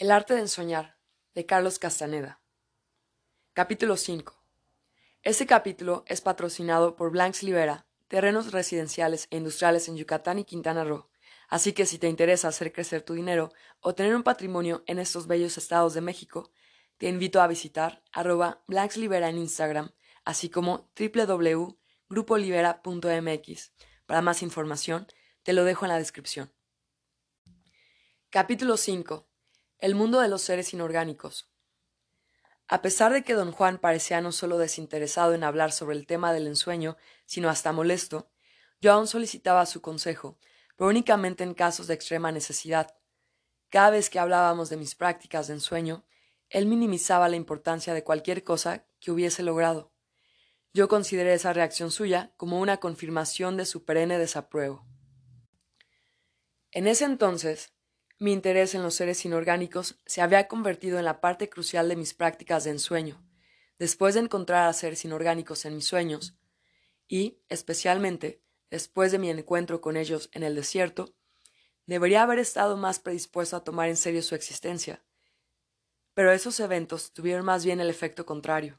El arte de ensoñar, de Carlos Castaneda. Capítulo 5. Este capítulo es patrocinado por Blanks Libera, terrenos residenciales e industriales en Yucatán y Quintana Roo. Así que si te interesa hacer crecer tu dinero o tener un patrimonio en estos bellos estados de México, te invito a visitar arroba Libera en Instagram, así como www.grupolibera.mx. Para más información, te lo dejo en la descripción. Capítulo 5. El mundo de los seres inorgánicos. A pesar de que don Juan parecía no solo desinteresado en hablar sobre el tema del ensueño, sino hasta molesto, yo aún solicitaba su consejo, pero únicamente en casos de extrema necesidad. Cada vez que hablábamos de mis prácticas de ensueño, él minimizaba la importancia de cualquier cosa que hubiese logrado. Yo consideré esa reacción suya como una confirmación de su perenne desapruebo. En ese entonces, mi interés en los seres inorgánicos se había convertido en la parte crucial de mis prácticas de ensueño, después de encontrar a seres inorgánicos en mis sueños, y, especialmente, después de mi encuentro con ellos en el desierto, debería haber estado más predispuesto a tomar en serio su existencia. Pero esos eventos tuvieron más bien el efecto contrario.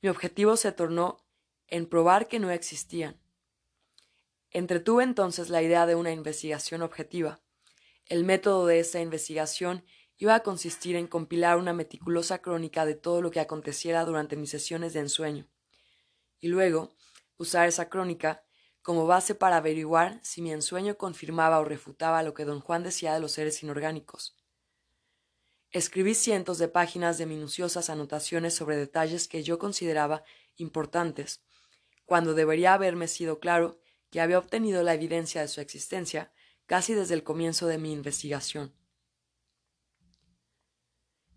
Mi objetivo se tornó en probar que no existían. Entretuve entonces la idea de una investigación objetiva, el método de esta investigación iba a consistir en compilar una meticulosa crónica de todo lo que aconteciera durante mis sesiones de ensueño, y luego usar esa crónica como base para averiguar si mi ensueño confirmaba o refutaba lo que don Juan decía de los seres inorgánicos. Escribí cientos de páginas de minuciosas anotaciones sobre detalles que yo consideraba importantes, cuando debería haberme sido claro que había obtenido la evidencia de su existencia casi desde el comienzo de mi investigación.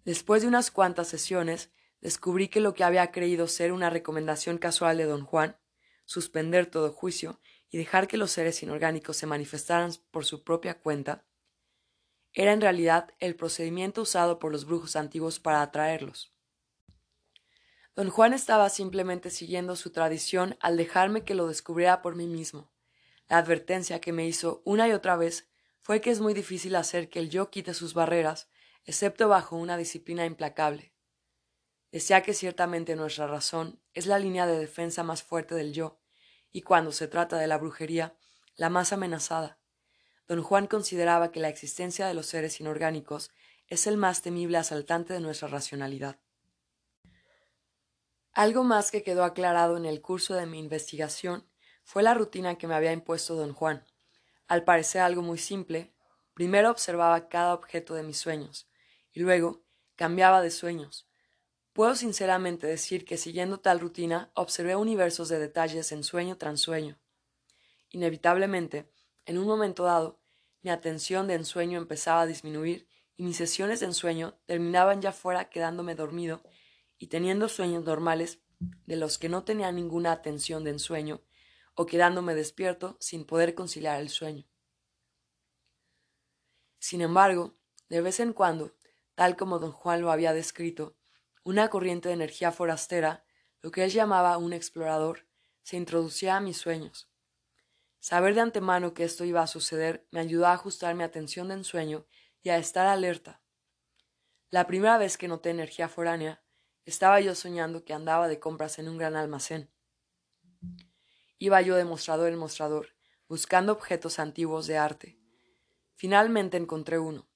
Después de unas cuantas sesiones, descubrí que lo que había creído ser una recomendación casual de don Juan, suspender todo juicio y dejar que los seres inorgánicos se manifestaran por su propia cuenta, era en realidad el procedimiento usado por los brujos antiguos para atraerlos. Don Juan estaba simplemente siguiendo su tradición al dejarme que lo descubriera por mí mismo. La advertencia que me hizo una y otra vez fue que es muy difícil hacer que el yo quite sus barreras, excepto bajo una disciplina implacable. Decía que ciertamente nuestra razón es la línea de defensa más fuerte del yo, y cuando se trata de la brujería, la más amenazada. Don Juan consideraba que la existencia de los seres inorgánicos es el más temible asaltante de nuestra racionalidad. Algo más que quedó aclarado en el curso de mi investigación fue la rutina que me había impuesto don Juan. Al parecer algo muy simple, primero observaba cada objeto de mis sueños, y luego cambiaba de sueños. Puedo sinceramente decir que siguiendo tal rutina observé universos de detalles en sueño tras sueño. Inevitablemente, en un momento dado, mi atención de ensueño empezaba a disminuir y mis sesiones de ensueño terminaban ya fuera quedándome dormido y teniendo sueños normales de los que no tenía ninguna atención de ensueño o quedándome despierto sin poder conciliar el sueño. Sin embargo, de vez en cuando, tal como don Juan lo había descrito, una corriente de energía forastera, lo que él llamaba un explorador, se introducía a mis sueños. Saber de antemano que esto iba a suceder me ayudó a ajustar mi atención de ensueño y a estar alerta. La primera vez que noté energía foránea, estaba yo soñando que andaba de compras en un gran almacén. Iba yo de mostrador en mostrador, buscando objetos antiguos de arte. Finalmente encontré uno.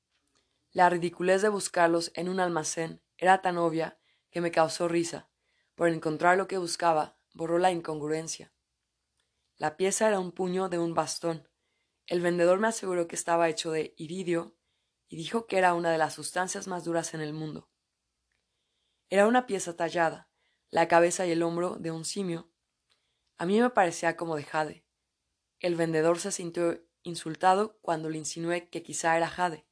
La ridiculez de buscarlos en un almacén era tan obvia que me causó risa. Por encontrar lo que buscaba, borró la incongruencia. La pieza era un puño de un bastón. El vendedor me aseguró que estaba hecho de iridio y dijo que era una de las sustancias más duras en el mundo. Era una pieza tallada, la cabeza y el hombro de un simio, a mí me parecía como de jade. El vendedor se sintió insultado cuando le insinué que quizá era jade,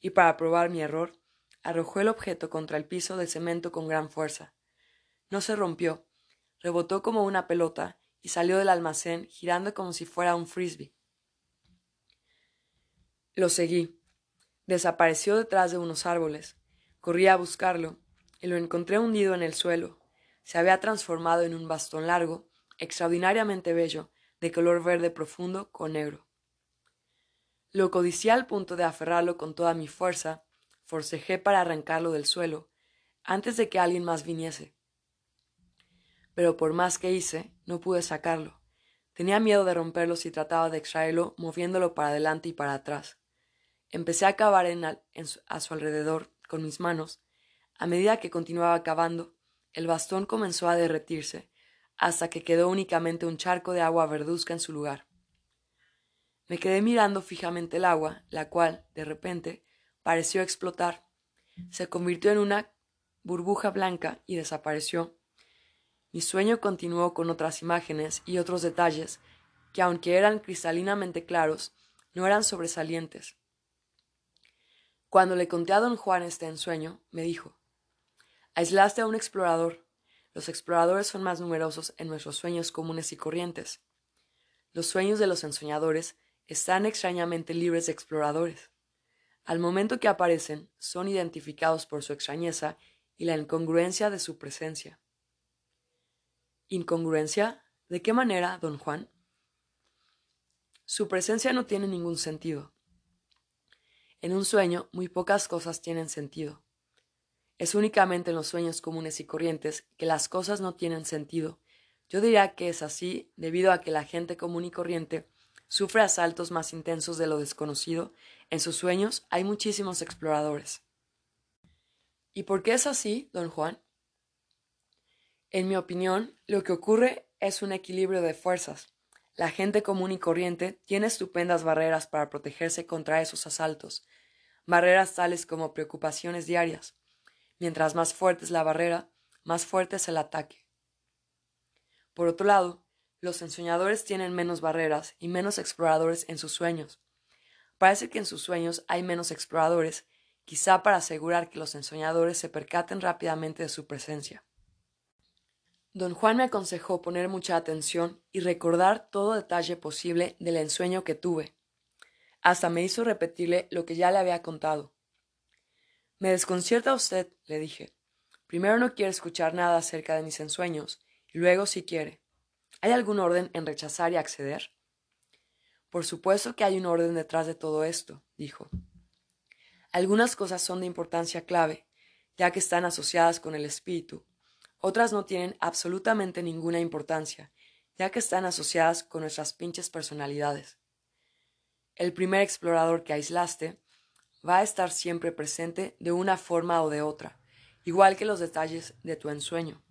y para probar mi error, arrojó el objeto contra el piso de cemento con gran fuerza. No se rompió, rebotó como una pelota y salió del almacén girando como si fuera un frisbee. Lo seguí. Desapareció detrás de unos árboles. Corrí a buscarlo y lo encontré hundido en el suelo. Se había transformado en un bastón largo extraordinariamente bello, de color verde profundo con negro. Lo codicié al punto de aferrarlo con toda mi fuerza, forcejé para arrancarlo del suelo, antes de que alguien más viniese. Pero por más que hice, no pude sacarlo. Tenía miedo de romperlo si trataba de extraerlo moviéndolo para adelante y para atrás. Empecé a cavar en a su alrededor con mis manos. A medida que continuaba cavando, el bastón comenzó a derretirse, hasta que quedó únicamente un charco de agua verduzca en su lugar. Me quedé mirando fijamente el agua, la cual, de repente, pareció explotar. Se convirtió en una burbuja blanca y desapareció. Mi sueño continuó con otras imágenes y otros detalles que, aunque eran cristalinamente claros, no eran sobresalientes. Cuando le conté a don Juan este ensueño, me dijo Aislaste a un explorador. Los exploradores son más numerosos en nuestros sueños comunes y corrientes. Los sueños de los ensoñadores están extrañamente libres de exploradores. Al momento que aparecen, son identificados por su extrañeza y la incongruencia de su presencia. ¿Incongruencia? ¿De qué manera, don Juan? Su presencia no tiene ningún sentido. En un sueño muy pocas cosas tienen sentido. Es únicamente en los sueños comunes y corrientes que las cosas no tienen sentido. Yo diría que es así debido a que la gente común y corriente sufre asaltos más intensos de lo desconocido. En sus sueños hay muchísimos exploradores. ¿Y por qué es así, don Juan? En mi opinión, lo que ocurre es un equilibrio de fuerzas. La gente común y corriente tiene estupendas barreras para protegerse contra esos asaltos, barreras tales como preocupaciones diarias. Mientras más fuerte es la barrera, más fuerte es el ataque. Por otro lado, los ensoñadores tienen menos barreras y menos exploradores en sus sueños. Parece que en sus sueños hay menos exploradores, quizá para asegurar que los ensoñadores se percaten rápidamente de su presencia. Don Juan me aconsejó poner mucha atención y recordar todo detalle posible del ensueño que tuve. Hasta me hizo repetirle lo que ya le había contado. Me desconcierta usted, le dije. Primero no quiere escuchar nada acerca de mis ensueños, y luego sí quiere. ¿Hay algún orden en rechazar y acceder? Por supuesto que hay un orden detrás de todo esto, dijo. Algunas cosas son de importancia clave, ya que están asociadas con el espíritu, otras no tienen absolutamente ninguna importancia, ya que están asociadas con nuestras pinches personalidades. El primer explorador que aislaste va a estar siempre presente de una forma o de otra, igual que los detalles de tu ensueño.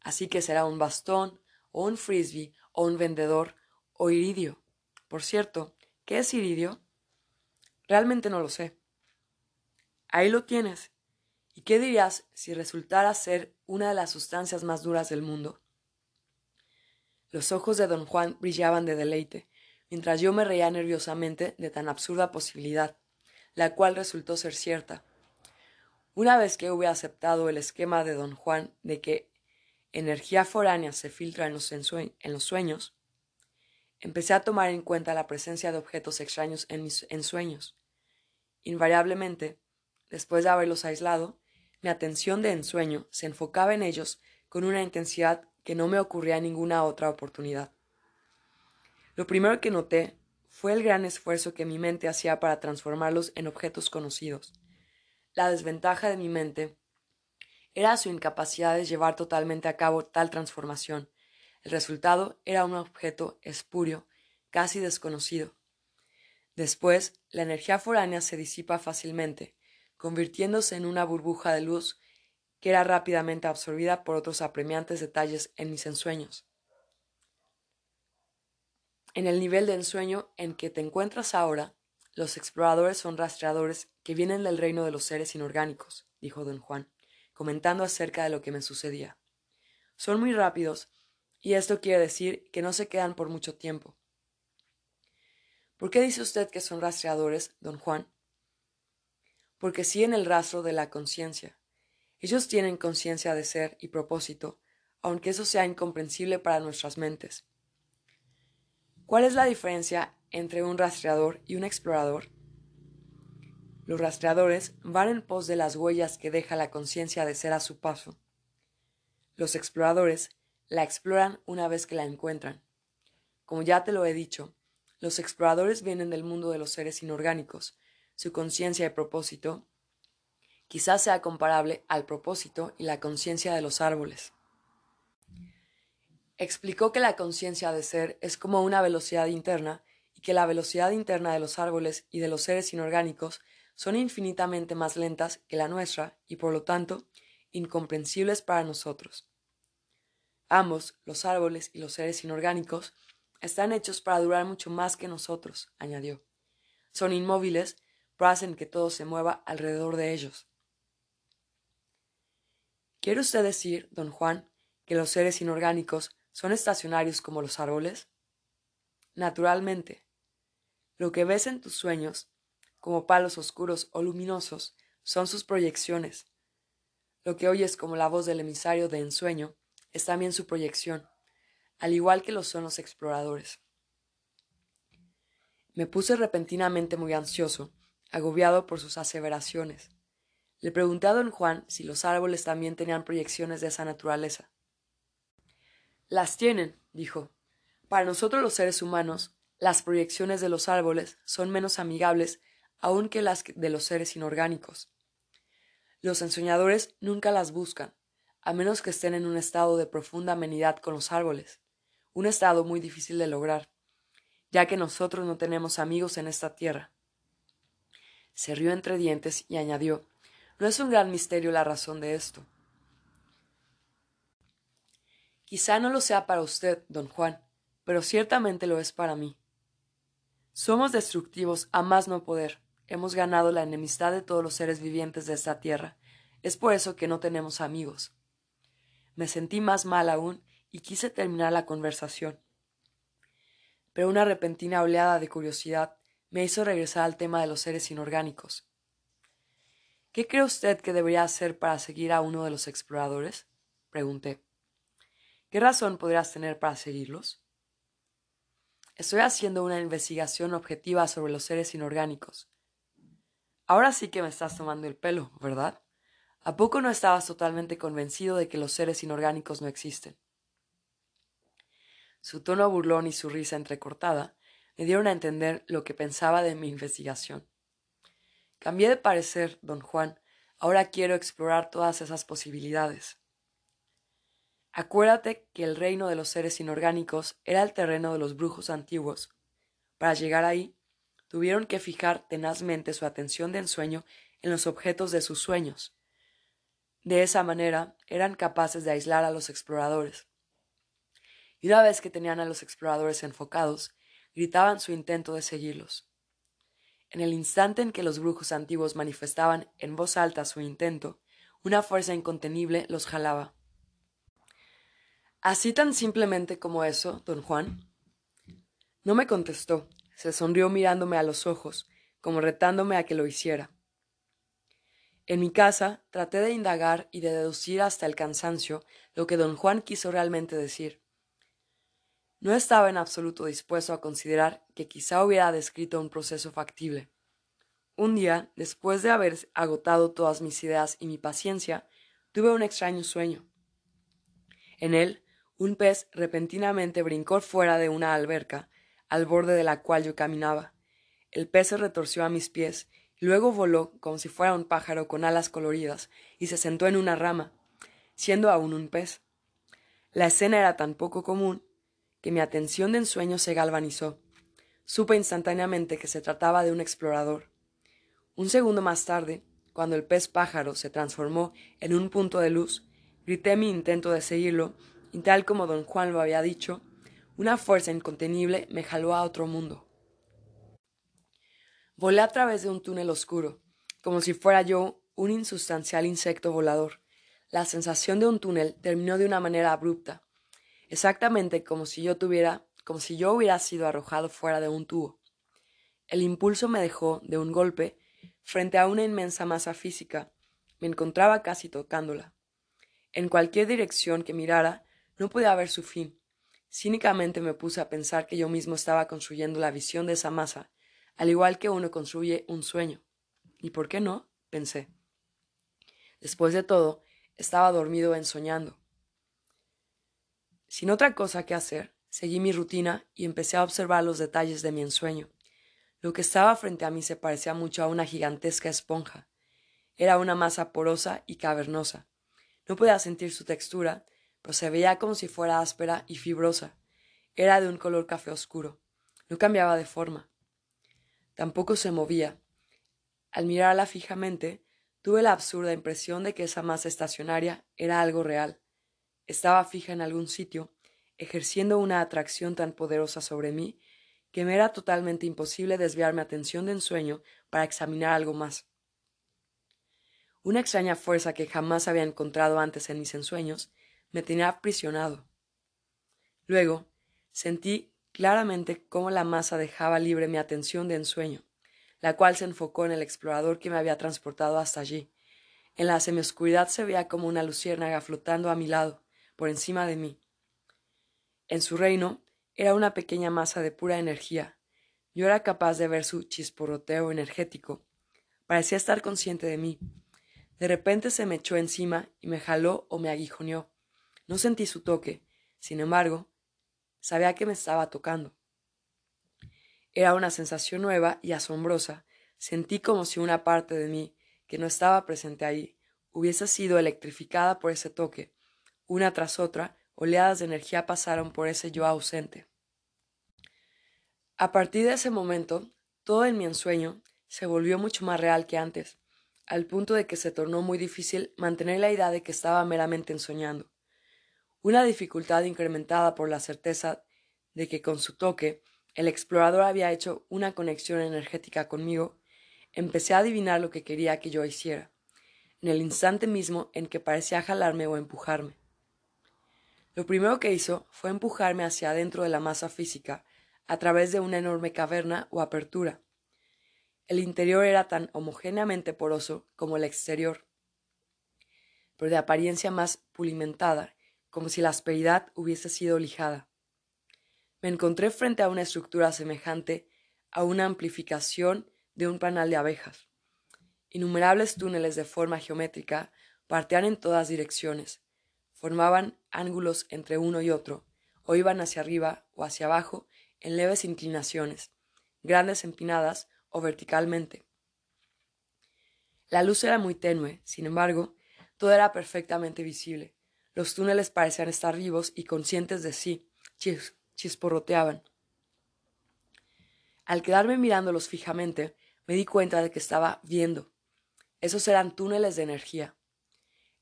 Así que será un bastón, o un frisbee, o un vendedor, o iridio. Por cierto, ¿qué es iridio? Realmente no lo sé. Ahí lo tienes, ¿Y qué dirías si resultara ser una de las sustancias más duras del mundo? Los ojos de don Juan brillaban de deleite, mientras yo me reía nerviosamente de tan absurda posibilidad, la cual resultó ser cierta. Una vez que hube aceptado el esquema de don Juan de que energía foránea se filtra en los, en los sueños, empecé a tomar en cuenta la presencia de objetos extraños en mis ensueños. Invariablemente, después de haberlos aislado, mi atención de ensueño se enfocaba en ellos con una intensidad que no me ocurría en ninguna otra oportunidad. Lo primero que noté fue el gran esfuerzo que mi mente hacía para transformarlos en objetos conocidos. La desventaja de mi mente era su incapacidad de llevar totalmente a cabo tal transformación. El resultado era un objeto espurio, casi desconocido. Después, la energía foránea se disipa fácilmente, convirtiéndose en una burbuja de luz que era rápidamente absorbida por otros apremiantes detalles en mis ensueños. En el nivel de ensueño en que te encuentras ahora, los exploradores son rastreadores que vienen del reino de los seres inorgánicos, dijo don Juan, comentando acerca de lo que me sucedía. Son muy rápidos, y esto quiere decir que no se quedan por mucho tiempo. ¿Por qué dice usted que son rastreadores, don Juan? porque siguen el rastro de la conciencia. Ellos tienen conciencia de ser y propósito, aunque eso sea incomprensible para nuestras mentes. ¿Cuál es la diferencia entre un rastreador y un explorador? Los rastreadores van en pos de las huellas que deja la conciencia de ser a su paso. Los exploradores la exploran una vez que la encuentran. Como ya te lo he dicho, los exploradores vienen del mundo de los seres inorgánicos, su conciencia de propósito, quizás sea comparable al propósito y la conciencia de los árboles. Explicó que la conciencia de ser es como una velocidad interna y que la velocidad interna de los árboles y de los seres inorgánicos son infinitamente más lentas que la nuestra y por lo tanto incomprensibles para nosotros. Ambos, los árboles y los seres inorgánicos, están hechos para durar mucho más que nosotros, añadió. Son inmóviles, pero hacen que todo se mueva alrededor de ellos. ¿Quiere usted decir, don Juan, que los seres inorgánicos son estacionarios como los árboles? Naturalmente. Lo que ves en tus sueños, como palos oscuros o luminosos, son sus proyecciones. Lo que oyes como la voz del emisario de ensueño es también su proyección, al igual que lo son los exploradores. Me puse repentinamente muy ansioso, agobiado por sus aseveraciones. Le pregunté a don Juan si los árboles también tenían proyecciones de esa naturaleza. Las tienen, dijo. Para nosotros los seres humanos, las proyecciones de los árboles son menos amigables aún que las de los seres inorgánicos. Los ensoñadores nunca las buscan, a menos que estén en un estado de profunda amenidad con los árboles, un estado muy difícil de lograr, ya que nosotros no tenemos amigos en esta tierra. Se rió entre dientes y añadió No es un gran misterio la razón de esto. Quizá no lo sea para usted, don Juan, pero ciertamente lo es para mí. Somos destructivos a más no poder. Hemos ganado la enemistad de todos los seres vivientes de esta tierra. Es por eso que no tenemos amigos. Me sentí más mal aún y quise terminar la conversación. Pero una repentina oleada de curiosidad me hizo regresar al tema de los seres inorgánicos. ¿Qué cree usted que debería hacer para seguir a uno de los exploradores? pregunté. ¿Qué razón podrías tener para seguirlos? Estoy haciendo una investigación objetiva sobre los seres inorgánicos. Ahora sí que me estás tomando el pelo, ¿verdad? ¿A poco no estabas totalmente convencido de que los seres inorgánicos no existen? Su tono burlón y su risa entrecortada me dieron a entender lo que pensaba de mi investigación. Cambié de parecer, don Juan. Ahora quiero explorar todas esas posibilidades. Acuérdate que el reino de los seres inorgánicos era el terreno de los brujos antiguos. Para llegar ahí, tuvieron que fijar tenazmente su atención de ensueño en los objetos de sus sueños, de esa manera eran capaces de aislar a los exploradores. Y una vez que tenían a los exploradores enfocados, gritaban su intento de seguirlos. En el instante en que los brujos antiguos manifestaban en voz alta su intento, una fuerza incontenible los jalaba. ¿Así tan simplemente como eso, don Juan? No me contestó, se sonrió mirándome a los ojos, como retándome a que lo hiciera. En mi casa traté de indagar y de deducir hasta el cansancio lo que don Juan quiso realmente decir. No estaba en absoluto dispuesto a considerar que quizá hubiera descrito un proceso factible. Un día, después de haber agotado todas mis ideas y mi paciencia, tuve un extraño sueño. En él, un pez repentinamente brincó fuera de una alberca, al borde de la cual yo caminaba. El pez se retorció a mis pies Luego voló como si fuera un pájaro con alas coloridas y se sentó en una rama, siendo aún un pez. La escena era tan poco común que mi atención de ensueño se galvanizó. Supe instantáneamente que se trataba de un explorador. Un segundo más tarde, cuando el pez pájaro se transformó en un punto de luz, grité mi intento de seguirlo, y tal como don Juan lo había dicho, una fuerza incontenible me jaló a otro mundo. Volé a través de un túnel oscuro, como si fuera yo un insustancial insecto volador. La sensación de un túnel terminó de una manera abrupta, exactamente como si yo tuviera, como si yo hubiera sido arrojado fuera de un tubo. El impulso me dejó, de un golpe, frente a una inmensa masa física. Me encontraba casi tocándola. En cualquier dirección que mirara, no podía ver su fin. Cínicamente me puse a pensar que yo mismo estaba construyendo la visión de esa masa al igual que uno construye un sueño. ¿Y por qué no? pensé. Después de todo, estaba dormido ensoñando. Sin otra cosa que hacer, seguí mi rutina y empecé a observar los detalles de mi ensueño. Lo que estaba frente a mí se parecía mucho a una gigantesca esponja. Era una masa porosa y cavernosa. No podía sentir su textura, pero se veía como si fuera áspera y fibrosa. Era de un color café oscuro. No cambiaba de forma. Tampoco se movía. Al mirarla fijamente, tuve la absurda impresión de que esa masa estacionaria era algo real. Estaba fija en algún sitio, ejerciendo una atracción tan poderosa sobre mí que me era totalmente imposible desviar mi atención de ensueño para examinar algo más. Una extraña fuerza que jamás había encontrado antes en mis ensueños me tenía aprisionado. Luego sentí claramente cómo la masa dejaba libre mi atención de ensueño, la cual se enfocó en el explorador que me había transportado hasta allí. En la semioscuridad se veía como una luciérnaga flotando a mi lado, por encima de mí. En su reino era una pequeña masa de pura energía. Yo era capaz de ver su chisporroteo energético. Parecía estar consciente de mí, de repente se me echó encima y me jaló o me aguijoneó. No sentí su toque, sin embargo, sabía que me estaba tocando. Era una sensación nueva y asombrosa. Sentí como si una parte de mí, que no estaba presente ahí, hubiese sido electrificada por ese toque. Una tras otra, oleadas de energía pasaron por ese yo ausente. A partir de ese momento, todo en mi ensueño se volvió mucho más real que antes al punto de que se tornó muy difícil mantener la idea de que estaba meramente ensoñando. Una dificultad incrementada por la certeza de que con su toque el explorador había hecho una conexión energética conmigo, empecé a adivinar lo que quería que yo hiciera, en el instante mismo en que parecía jalarme o empujarme. Lo primero que hizo fue empujarme hacia adentro de la masa física, a través de una enorme caverna o apertura, el interior era tan homogéneamente poroso como el exterior, pero de apariencia más pulimentada, como si la asperidad hubiese sido lijada. Me encontré frente a una estructura semejante a una amplificación de un panal de abejas. Innumerables túneles de forma geométrica partían en todas direcciones, formaban ángulos entre uno y otro, o iban hacia arriba o hacia abajo en leves inclinaciones, grandes empinadas verticalmente. La luz era muy tenue, sin embargo, todo era perfectamente visible. Los túneles parecían estar vivos y conscientes de sí, chisporroteaban. Al quedarme mirándolos fijamente, me di cuenta de que estaba viendo. Esos eran túneles de energía.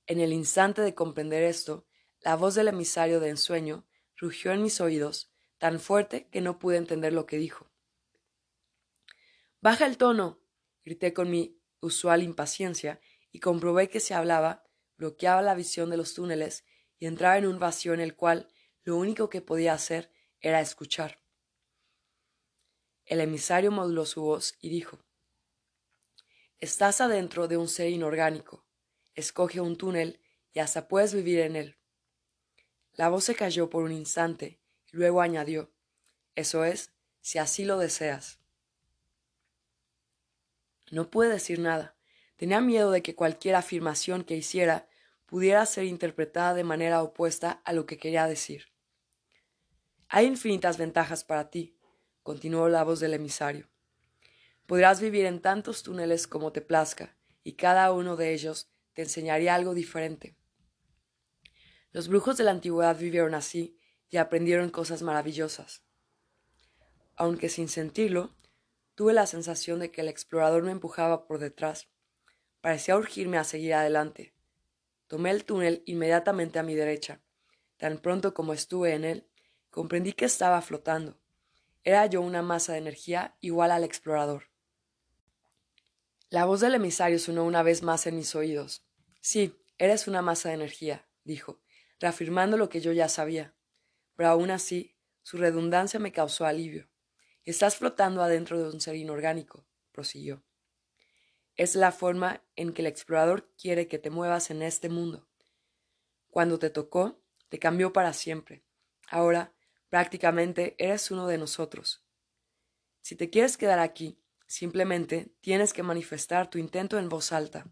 En el instante de comprender esto, la voz del emisario de ensueño rugió en mis oídos, tan fuerte que no pude entender lo que dijo. Baja el tono. grité con mi usual impaciencia y comprobé que se hablaba, bloqueaba la visión de los túneles y entraba en un vacío en el cual lo único que podía hacer era escuchar. El emisario moduló su voz y dijo Estás adentro de un ser inorgánico. Escoge un túnel y hasta puedes vivir en él. La voz se cayó por un instante y luego añadió Eso es, si así lo deseas. No pude decir nada. Tenía miedo de que cualquier afirmación que hiciera pudiera ser interpretada de manera opuesta a lo que quería decir. Hay infinitas ventajas para ti, continuó la voz del emisario. Podrás vivir en tantos túneles como te plazca, y cada uno de ellos te enseñaría algo diferente. Los brujos de la antigüedad vivieron así y aprendieron cosas maravillosas. Aunque sin sentirlo, Tuve la sensación de que el explorador me empujaba por detrás. Parecía urgirme a seguir adelante. Tomé el túnel inmediatamente a mi derecha. Tan pronto como estuve en él, comprendí que estaba flotando. Era yo una masa de energía igual al explorador. La voz del emisario sonó una vez más en mis oídos. Sí, eres una masa de energía, dijo, reafirmando lo que yo ya sabía. Pero aún así, su redundancia me causó alivio. Estás flotando adentro de un ser inorgánico, prosiguió. Es la forma en que el explorador quiere que te muevas en este mundo. Cuando te tocó, te cambió para siempre. Ahora, prácticamente, eres uno de nosotros. Si te quieres quedar aquí, simplemente tienes que manifestar tu intento en voz alta.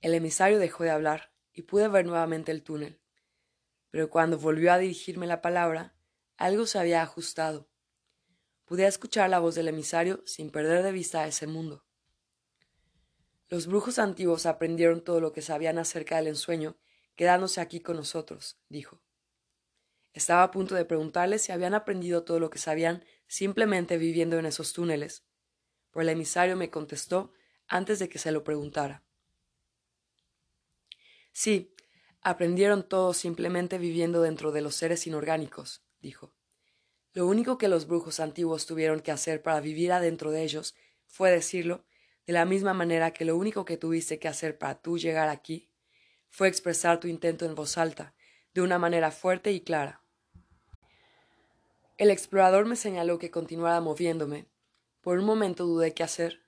El emisario dejó de hablar y pude ver nuevamente el túnel. Pero cuando volvió a dirigirme la palabra, algo se había ajustado. Pude escuchar la voz del emisario sin perder de vista ese mundo. Los brujos antiguos aprendieron todo lo que sabían acerca del ensueño, quedándose aquí con nosotros, dijo. Estaba a punto de preguntarles si habían aprendido todo lo que sabían simplemente viviendo en esos túneles, pero el emisario me contestó antes de que se lo preguntara. Sí, aprendieron todo simplemente viviendo dentro de los seres inorgánicos, dijo. Lo único que los brujos antiguos tuvieron que hacer para vivir adentro de ellos fue decirlo, de la misma manera que lo único que tuviste que hacer para tú llegar aquí fue expresar tu intento en voz alta, de una manera fuerte y clara. El explorador me señaló que continuara moviéndome. Por un momento dudé qué hacer.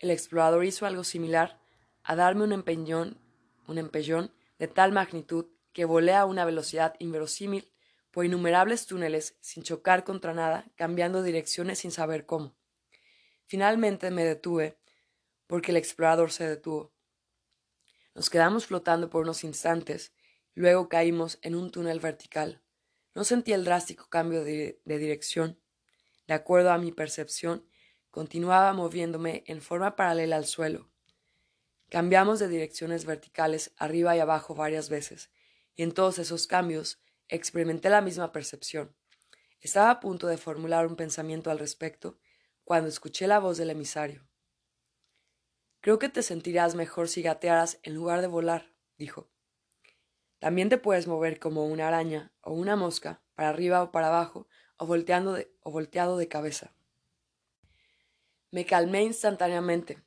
El explorador hizo algo similar a darme un empeñón, un empellón de tal magnitud que volé a una velocidad inverosímil por innumerables túneles sin chocar contra nada, cambiando direcciones sin saber cómo. Finalmente me detuve, porque el explorador se detuvo. Nos quedamos flotando por unos instantes, luego caímos en un túnel vertical. No sentí el drástico cambio de, de dirección. De acuerdo a mi percepción, continuaba moviéndome en forma paralela al suelo. Cambiamos de direcciones verticales arriba y abajo varias veces, y en todos esos cambios experimenté la misma percepción. Estaba a punto de formular un pensamiento al respecto cuando escuché la voz del emisario. Creo que te sentirás mejor si gatearas en lugar de volar, dijo. También te puedes mover como una araña o una mosca, para arriba o para abajo, o, volteando o volteado de cabeza. Me calmé instantáneamente.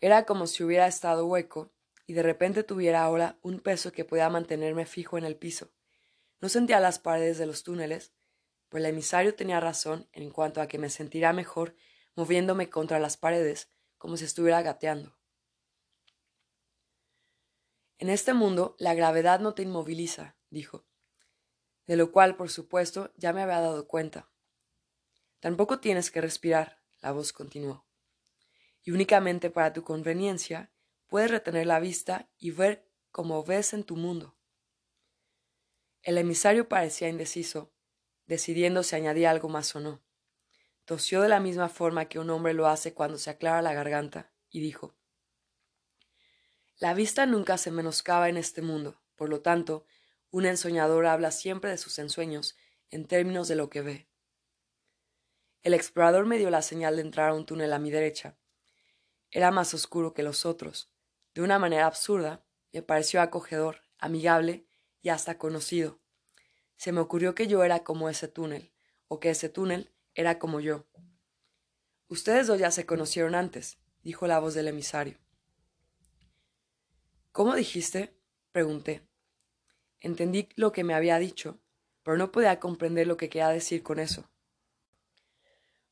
Era como si hubiera estado hueco y de repente tuviera ahora un peso que podía mantenerme fijo en el piso. No sentía las paredes de los túneles, pues el emisario tenía razón en cuanto a que me sentiría mejor moviéndome contra las paredes como si estuviera gateando. En este mundo la gravedad no te inmoviliza, dijo, de lo cual, por supuesto, ya me había dado cuenta. Tampoco tienes que respirar, la voz continuó. Y únicamente para tu conveniencia puedes retener la vista y ver como ves en tu mundo. El emisario parecía indeciso, decidiendo si añadía algo más o no. Tosió de la misma forma que un hombre lo hace cuando se aclara la garganta, y dijo la vista nunca se menoscaba en este mundo, por lo tanto, un ensoñador habla siempre de sus ensueños en términos de lo que ve. El explorador me dio la señal de entrar a un túnel a mi derecha. Era más oscuro que los otros. De una manera absurda, me pareció acogedor, amigable y hasta conocido. Se me ocurrió que yo era como ese túnel, o que ese túnel era como yo. Ustedes dos ya se conocieron antes, dijo la voz del emisario. ¿Cómo dijiste? pregunté. Entendí lo que me había dicho, pero no podía comprender lo que quería decir con eso.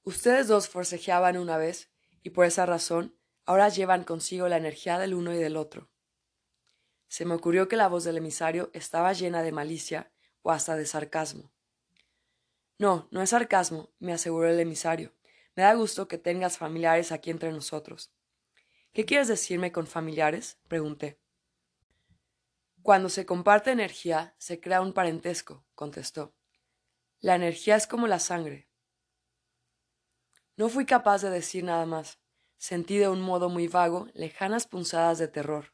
Ustedes dos forcejeaban una vez, y por esa razón ahora llevan consigo la energía del uno y del otro. Se me ocurrió que la voz del emisario estaba llena de malicia o hasta de sarcasmo. No, no es sarcasmo, me aseguró el emisario. Me da gusto que tengas familiares aquí entre nosotros. ¿Qué quieres decirme con familiares? pregunté. Cuando se comparte energía, se crea un parentesco, contestó. La energía es como la sangre. No fui capaz de decir nada más. Sentí de un modo muy vago lejanas punzadas de terror.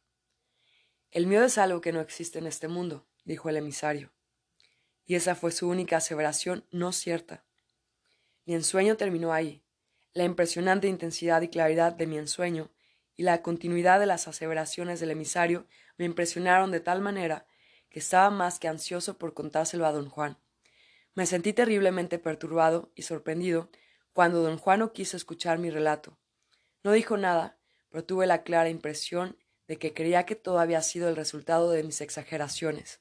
El miedo es algo que no existe en este mundo, dijo el emisario. Y esa fue su única aseveración no cierta. Mi ensueño terminó ahí. La impresionante intensidad y claridad de mi ensueño y la continuidad de las aseveraciones del emisario me impresionaron de tal manera que estaba más que ansioso por contárselo a don Juan. Me sentí terriblemente perturbado y sorprendido cuando don Juan no quiso escuchar mi relato. No dijo nada, pero tuve la clara impresión de que creía que todo había sido el resultado de mis exageraciones.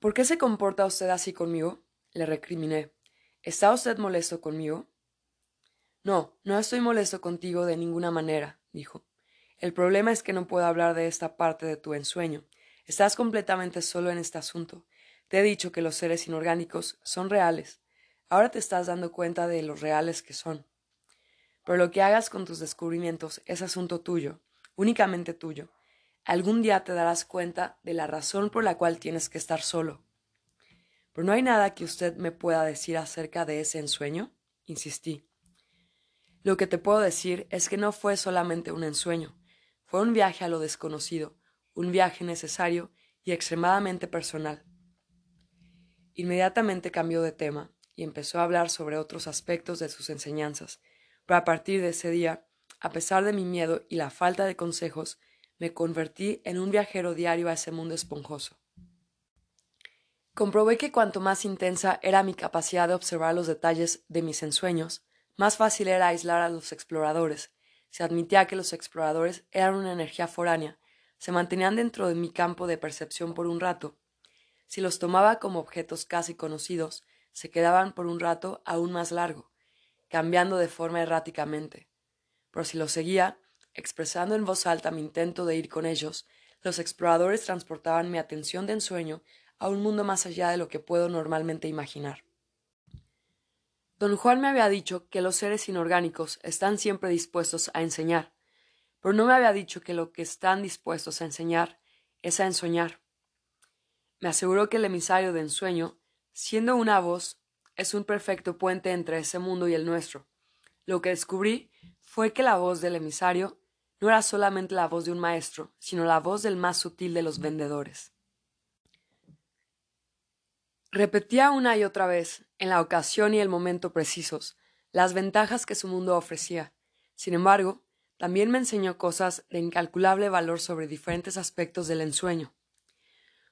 ¿Por qué se comporta usted así conmigo? le recriminé. ¿Está usted molesto conmigo? No, no estoy molesto contigo de ninguna manera, dijo. El problema es que no puedo hablar de esta parte de tu ensueño. Estás completamente solo en este asunto. Te he dicho que los seres inorgánicos son reales. Ahora te estás dando cuenta de los reales que son. Pero lo que hagas con tus descubrimientos es asunto tuyo, únicamente tuyo. Algún día te darás cuenta de la razón por la cual tienes que estar solo. Pero no hay nada que usted me pueda decir acerca de ese ensueño, insistí. Lo que te puedo decir es que no fue solamente un ensueño, fue un viaje a lo desconocido, un viaje necesario y extremadamente personal. Inmediatamente cambió de tema y empezó a hablar sobre otros aspectos de sus enseñanzas, pero a partir de ese día, a pesar de mi miedo y la falta de consejos, me convertí en un viajero diario a ese mundo esponjoso. Comprobé que cuanto más intensa era mi capacidad de observar los detalles de mis ensueños, más fácil era aislar a los exploradores. Se admitía que los exploradores eran una energía foránea, se mantenían dentro de mi campo de percepción por un rato. Si los tomaba como objetos casi conocidos, se quedaban por un rato aún más largo, cambiando de forma erráticamente. Pero si los seguía, expresando en voz alta mi intento de ir con ellos, los exploradores transportaban mi atención de ensueño a un mundo más allá de lo que puedo normalmente imaginar. Don Juan me había dicho que los seres inorgánicos están siempre dispuestos a enseñar, pero no me había dicho que lo que están dispuestos a enseñar es a ensoñar. Me aseguró que el emisario de ensueño, siendo una voz, es un perfecto puente entre ese mundo y el nuestro. Lo que descubrí fue que la voz del emisario no era solamente la voz de un maestro, sino la voz del más sutil de los vendedores. Repetía una y otra vez, en la ocasión y el momento precisos, las ventajas que su mundo ofrecía. Sin embargo, también me enseñó cosas de incalculable valor sobre diferentes aspectos del ensueño.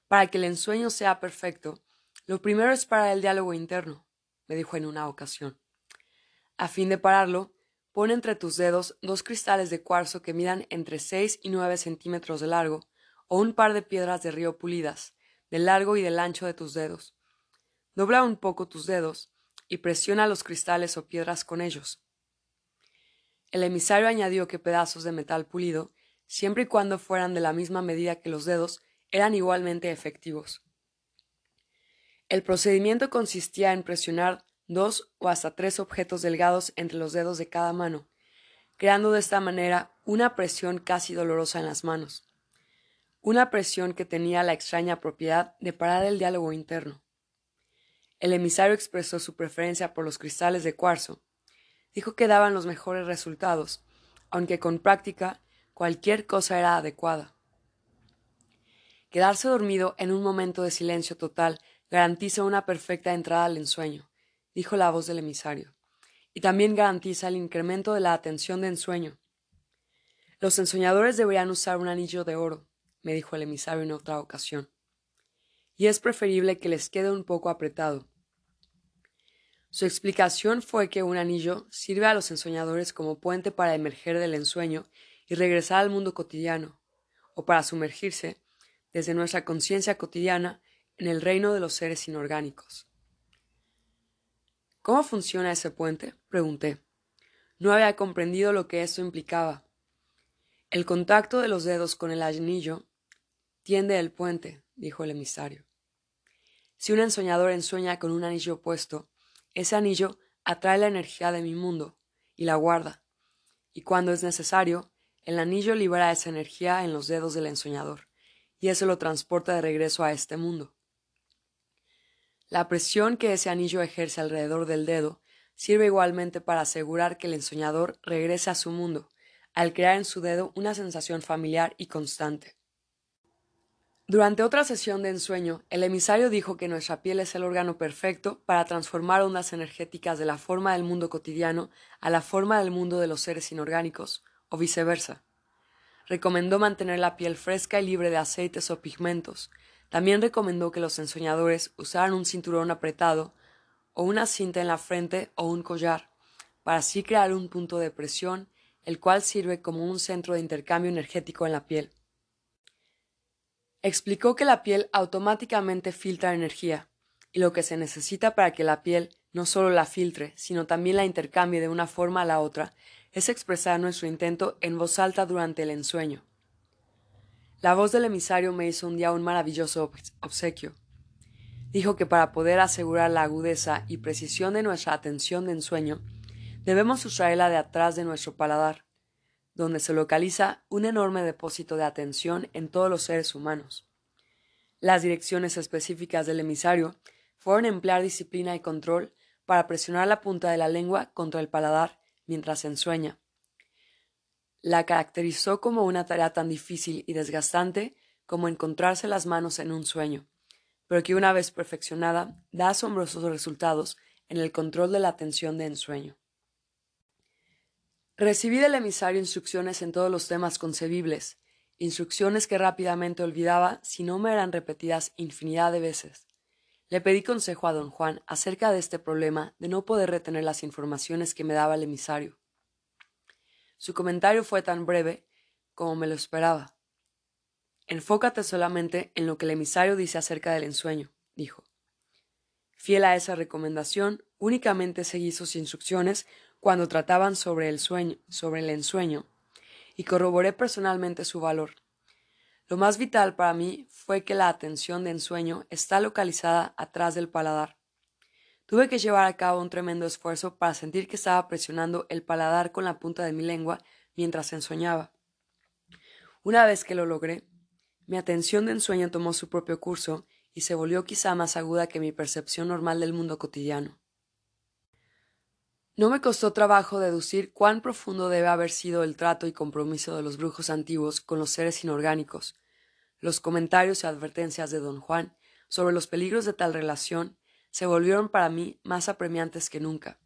Para que el ensueño sea perfecto, lo primero es parar el diálogo interno, me dijo en una ocasión. A fin de pararlo, pon entre tus dedos dos cristales de cuarzo que midan entre seis y nueve centímetros de largo, o un par de piedras de río pulidas, del largo y del ancho de tus dedos, Dobla un poco tus dedos y presiona los cristales o piedras con ellos. El emisario añadió que pedazos de metal pulido, siempre y cuando fueran de la misma medida que los dedos, eran igualmente efectivos. El procedimiento consistía en presionar dos o hasta tres objetos delgados entre los dedos de cada mano, creando de esta manera una presión casi dolorosa en las manos, una presión que tenía la extraña propiedad de parar el diálogo interno. El emisario expresó su preferencia por los cristales de cuarzo. Dijo que daban los mejores resultados, aunque con práctica cualquier cosa era adecuada. Quedarse dormido en un momento de silencio total garantiza una perfecta entrada al ensueño, dijo la voz del emisario, y también garantiza el incremento de la atención de ensueño. Los ensoñadores deberían usar un anillo de oro, me dijo el emisario en otra ocasión, y es preferible que les quede un poco apretado, su explicación fue que un anillo sirve a los ensoñadores como puente para emerger del ensueño y regresar al mundo cotidiano, o para sumergirse, desde nuestra conciencia cotidiana, en el reino de los seres inorgánicos. ¿Cómo funciona ese puente? pregunté. No había comprendido lo que esto implicaba. El contacto de los dedos con el anillo tiende el puente, dijo el emisario. Si un ensoñador ensueña con un anillo puesto, ese anillo atrae la energía de mi mundo y la guarda, y cuando es necesario, el anillo libera esa energía en los dedos del ensoñador, y eso lo transporta de regreso a este mundo. La presión que ese anillo ejerce alrededor del dedo sirve igualmente para asegurar que el ensoñador regrese a su mundo, al crear en su dedo una sensación familiar y constante. Durante otra sesión de ensueño, el emisario dijo que nuestra piel es el órgano perfecto para transformar ondas energéticas de la forma del mundo cotidiano a la forma del mundo de los seres inorgánicos, o viceversa. Recomendó mantener la piel fresca y libre de aceites o pigmentos. También recomendó que los ensoñadores usaran un cinturón apretado, o una cinta en la frente o un collar, para así crear un punto de presión, el cual sirve como un centro de intercambio energético en la piel. Explicó que la piel automáticamente filtra energía, y lo que se necesita para que la piel no solo la filtre, sino también la intercambie de una forma a la otra, es expresar nuestro intento en voz alta durante el ensueño. La voz del emisario me hizo un día un maravilloso obsequio. Dijo que para poder asegurar la agudeza y precisión de nuestra atención de ensueño, debemos sustraerla de atrás de nuestro paladar, donde se localiza un enorme depósito de atención en todos los seres humanos. Las direcciones específicas del emisario fueron emplear disciplina y control para presionar la punta de la lengua contra el paladar mientras ensueña. La caracterizó como una tarea tan difícil y desgastante como encontrarse las manos en un sueño, pero que una vez perfeccionada da asombrosos resultados en el control de la atención de ensueño. Recibí del emisario instrucciones en todos los temas concebibles, instrucciones que rápidamente olvidaba si no me eran repetidas infinidad de veces. Le pedí consejo a don Juan acerca de este problema de no poder retener las informaciones que me daba el emisario. Su comentario fue tan breve como me lo esperaba. Enfócate solamente en lo que el emisario dice acerca del ensueño, dijo. Fiel a esa recomendación, únicamente seguí sus instrucciones cuando trataban sobre el sobre el ensueño, y corroboré personalmente su valor. Lo más vital para mí fue que la atención de ensueño está localizada atrás del paladar. Tuve que llevar a cabo un tremendo esfuerzo para sentir que estaba presionando el paladar con la punta de mi lengua mientras ensoñaba. Una vez que lo logré, mi atención de ensueño tomó su propio curso y se volvió quizá más aguda que mi percepción normal del mundo cotidiano. No me costó trabajo deducir cuán profundo debe haber sido el trato y compromiso de los brujos antiguos con los seres inorgánicos. Los comentarios y advertencias de don Juan sobre los peligros de tal relación se volvieron para mí más apremiantes que nunca.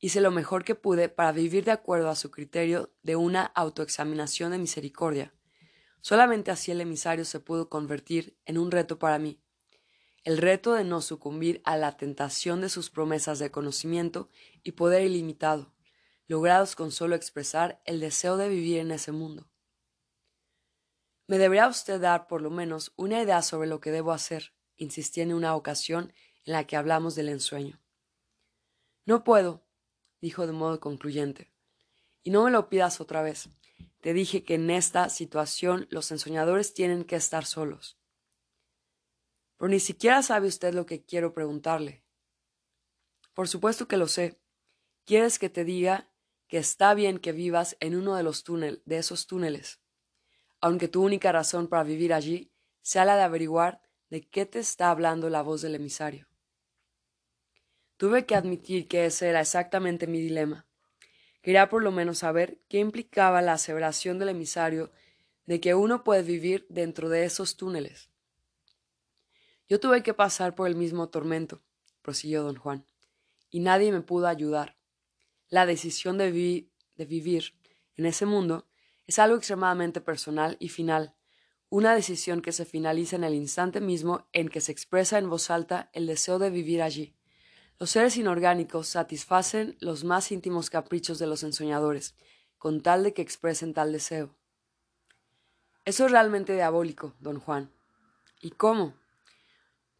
Hice lo mejor que pude para vivir de acuerdo a su criterio de una autoexaminación de misericordia. Solamente así el emisario se pudo convertir en un reto para mí el reto de no sucumbir a la tentación de sus promesas de conocimiento y poder ilimitado, logrados con solo expresar el deseo de vivir en ese mundo. Me debería usted dar por lo menos una idea sobre lo que debo hacer, insistí en una ocasión la que hablamos del ensueño. No puedo, dijo de modo concluyente, y no me lo pidas otra vez. Te dije que en esta situación los ensoñadores tienen que estar solos. Pero ni siquiera sabe usted lo que quiero preguntarle. Por supuesto que lo sé. ¿Quieres que te diga que está bien que vivas en uno de los túneles, de esos túneles, aunque tu única razón para vivir allí sea la de averiguar de qué te está hablando la voz del emisario? Tuve que admitir que ese era exactamente mi dilema. Quería por lo menos saber qué implicaba la aseveración del emisario de que uno puede vivir dentro de esos túneles. Yo tuve que pasar por el mismo tormento, prosiguió don Juan, y nadie me pudo ayudar. La decisión de, de vivir en ese mundo es algo extremadamente personal y final, una decisión que se finaliza en el instante mismo en que se expresa en voz alta el deseo de vivir allí. Los seres inorgánicos satisfacen los más íntimos caprichos de los ensoñadores, con tal de que expresen tal deseo. Eso es realmente diabólico, don Juan. ¿Y cómo?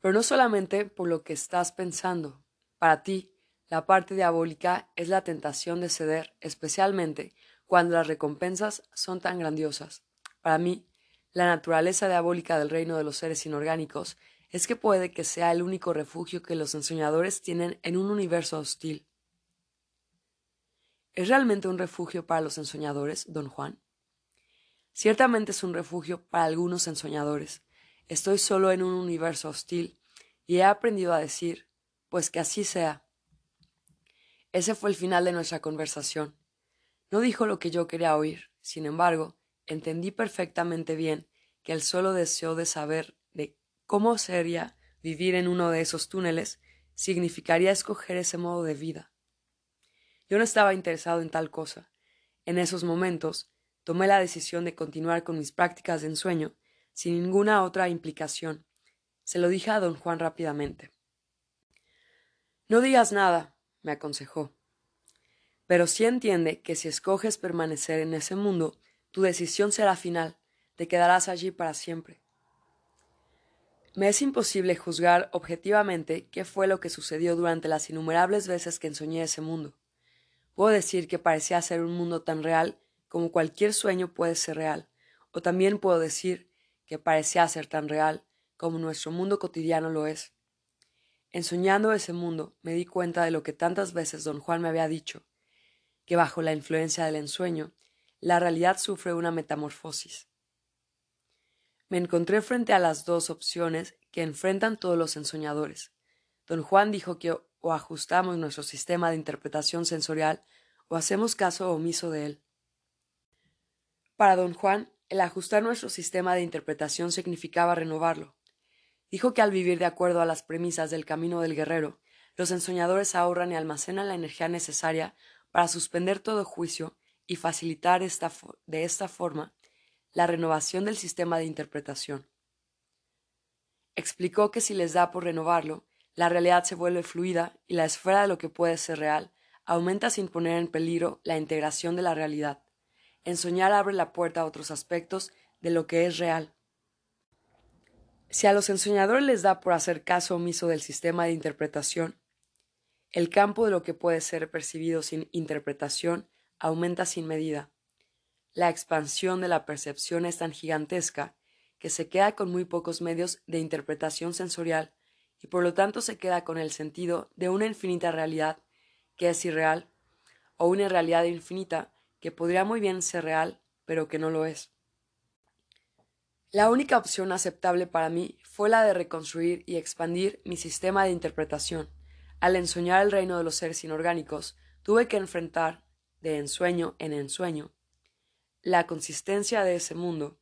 Pero no solamente por lo que estás pensando. Para ti, la parte diabólica es la tentación de ceder, especialmente cuando las recompensas son tan grandiosas. Para mí, la naturaleza diabólica del reino de los seres inorgánicos es que puede que sea el único refugio que los ensoñadores tienen en un universo hostil. ¿Es realmente un refugio para los ensoñadores, don Juan? Ciertamente es un refugio para algunos ensoñadores, Estoy solo en un universo hostil y he aprendido a decir, pues que así sea. Ese fue el final de nuestra conversación. No dijo lo que yo quería oír, sin embargo, entendí perfectamente bien que el solo deseo de saber cómo sería vivir en uno de esos túneles significaría escoger ese modo de vida. Yo no estaba interesado en tal cosa. En esos momentos tomé la decisión de continuar con mis prácticas de ensueño sin ninguna otra implicación. Se lo dije a don Juan rápidamente. No digas nada, me aconsejó. Pero sí entiende que si escoges permanecer en ese mundo, tu decisión será final, te quedarás allí para siempre. Me es imposible juzgar objetivamente qué fue lo que sucedió durante las innumerables veces que ensoñé ese mundo. Puedo decir que parecía ser un mundo tan real como cualquier sueño puede ser real, o también puedo decir que parecía ser tan real como nuestro mundo cotidiano lo es. Ensoñando ese mundo me di cuenta de lo que tantas veces don Juan me había dicho, que bajo la influencia del ensueño, la realidad sufre una metamorfosis. Me encontré frente a las dos opciones que enfrentan todos los ensoñadores. Don Juan dijo que o ajustamos nuestro sistema de interpretación sensorial o hacemos caso omiso de él. Para don Juan, el ajustar nuestro sistema de interpretación significaba renovarlo. Dijo que al vivir de acuerdo a las premisas del camino del guerrero, los ensoñadores ahorran y almacenan la energía necesaria para suspender todo juicio y facilitar de esta forma la renovación del sistema de interpretación. Explicó que si les da por renovarlo, la realidad se vuelve fluida y la esfera de lo que puede ser real aumenta sin poner en peligro la integración de la realidad. Ensoñar abre la puerta a otros aspectos de lo que es real. Si a los ensoñadores les da por hacer caso omiso del sistema de interpretación, el campo de lo que puede ser percibido sin interpretación aumenta sin medida. La expansión de la percepción es tan gigantesca que se queda con muy pocos medios de interpretación sensorial y por lo tanto se queda con el sentido de una infinita realidad que es irreal o una realidad infinita que podría muy bien ser real pero que no lo es. La única opción aceptable para mí fue la de reconstruir y expandir mi sistema de interpretación. Al ensoñar el reino de los seres inorgánicos, tuve que enfrentar, de ensueño en ensueño, la consistencia de ese mundo,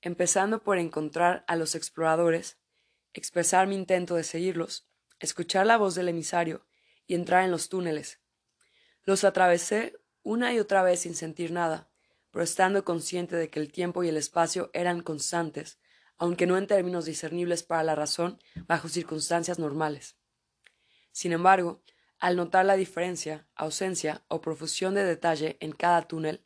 empezando por encontrar a los exploradores, expresar mi intento de seguirlos, escuchar la voz del emisario y entrar en los túneles. Los atravesé una y otra vez sin sentir nada, pero estando consciente de que el tiempo y el espacio eran constantes, aunque no en términos discernibles para la razón bajo circunstancias normales. Sin embargo, al notar la diferencia, ausencia o profusión de detalle en cada túnel,